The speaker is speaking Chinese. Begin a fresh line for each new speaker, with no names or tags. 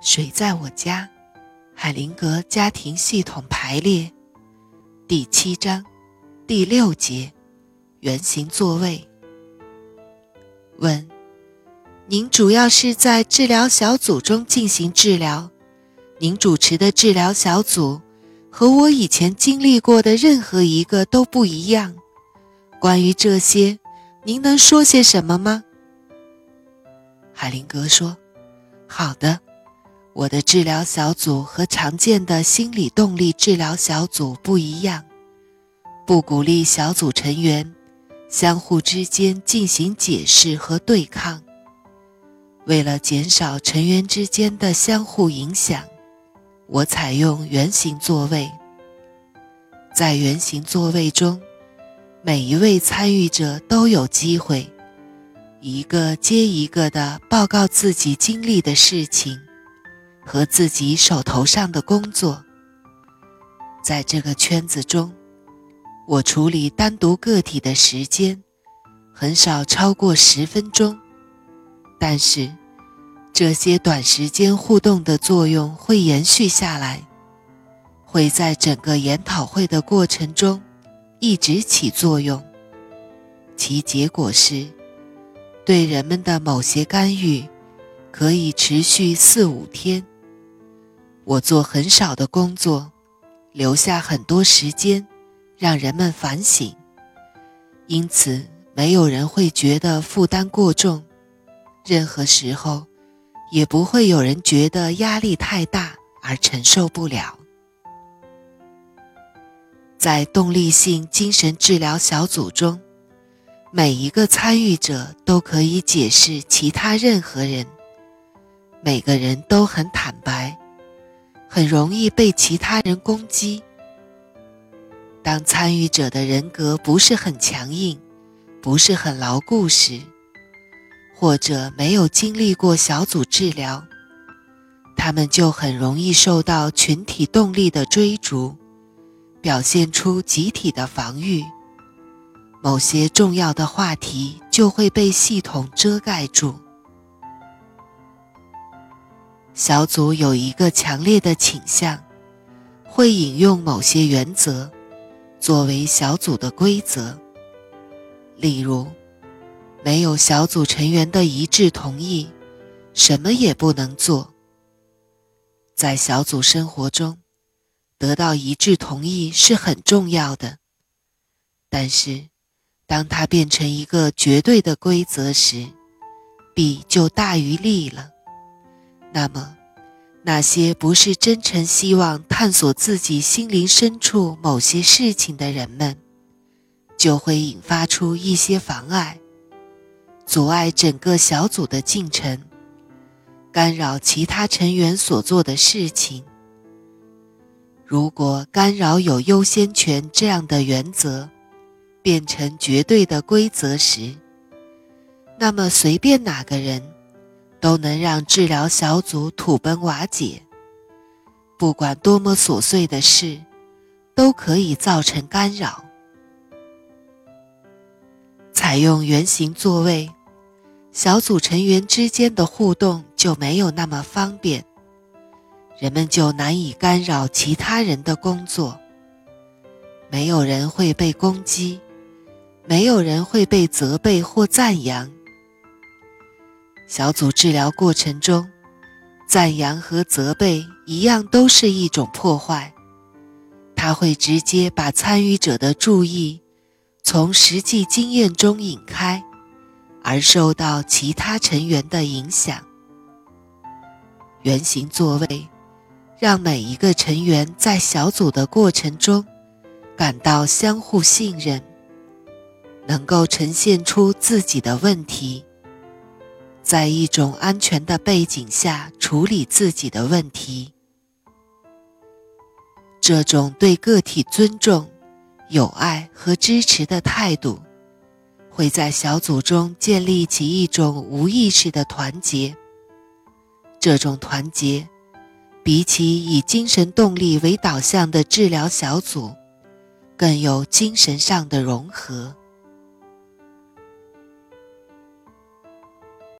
谁在我家？海灵格家庭系统排列，第七章，第六节，圆形座位。问：您主要是在治疗小组中进行治疗？您主持的治疗小组和我以前经历过的任何一个都不一样。关于这些，您能说些什么吗？海灵格说：“好的。”我的治疗小组和常见的心理动力治疗小组不一样，不鼓励小组成员相互之间进行解释和对抗。为了减少成员之间的相互影响，我采用圆形座位。在圆形座位中，每一位参与者都有机会一个接一个地报告自己经历的事情。和自己手头上的工作，在这个圈子中，我处理单独个体的时间很少超过十分钟，但是这些短时间互动的作用会延续下来，会在整个研讨会的过程中一直起作用。其结果是，对人们的某些干预可以持续四五天。我做很少的工作，留下很多时间，让人们反省，因此没有人会觉得负担过重，任何时候，也不会有人觉得压力太大而承受不了。在动力性精神治疗小组中，每一个参与者都可以解释其他任何人，每个人都很坦白。很容易被其他人攻击。当参与者的人格不是很强硬，不是很牢固时，或者没有经历过小组治疗，他们就很容易受到群体动力的追逐，表现出集体的防御。某些重要的话题就会被系统遮盖住。小组有一个强烈的倾向，会引用某些原则作为小组的规则。例如，没有小组成员的一致同意，什么也不能做。在小组生活中，得到一致同意是很重要的。但是，当它变成一个绝对的规则时，弊就大于利了。那么，那些不是真诚希望探索自己心灵深处某些事情的人们，就会引发出一些妨碍，阻碍整个小组的进程，干扰其他成员所做的事情。如果干扰有优先权这样的原则变成绝对的规则时，那么随便哪个人。都能让治疗小组土崩瓦解。不管多么琐碎的事，都可以造成干扰。采用圆形座位，小组成员之间的互动就没有那么方便，人们就难以干扰其他人的工作。没有人会被攻击，没有人会被责备或赞扬。小组治疗过程中，赞扬和责备一样都是一种破坏。它会直接把参与者的注意从实际经验中引开，而受到其他成员的影响。圆形座位让每一个成员在小组的过程中感到相互信任，能够呈现出自己的问题。在一种安全的背景下处理自己的问题，这种对个体尊重、友爱和支持的态度，会在小组中建立起一种无意识的团结。这种团结，比起以精神动力为导向的治疗小组，更有精神上的融合。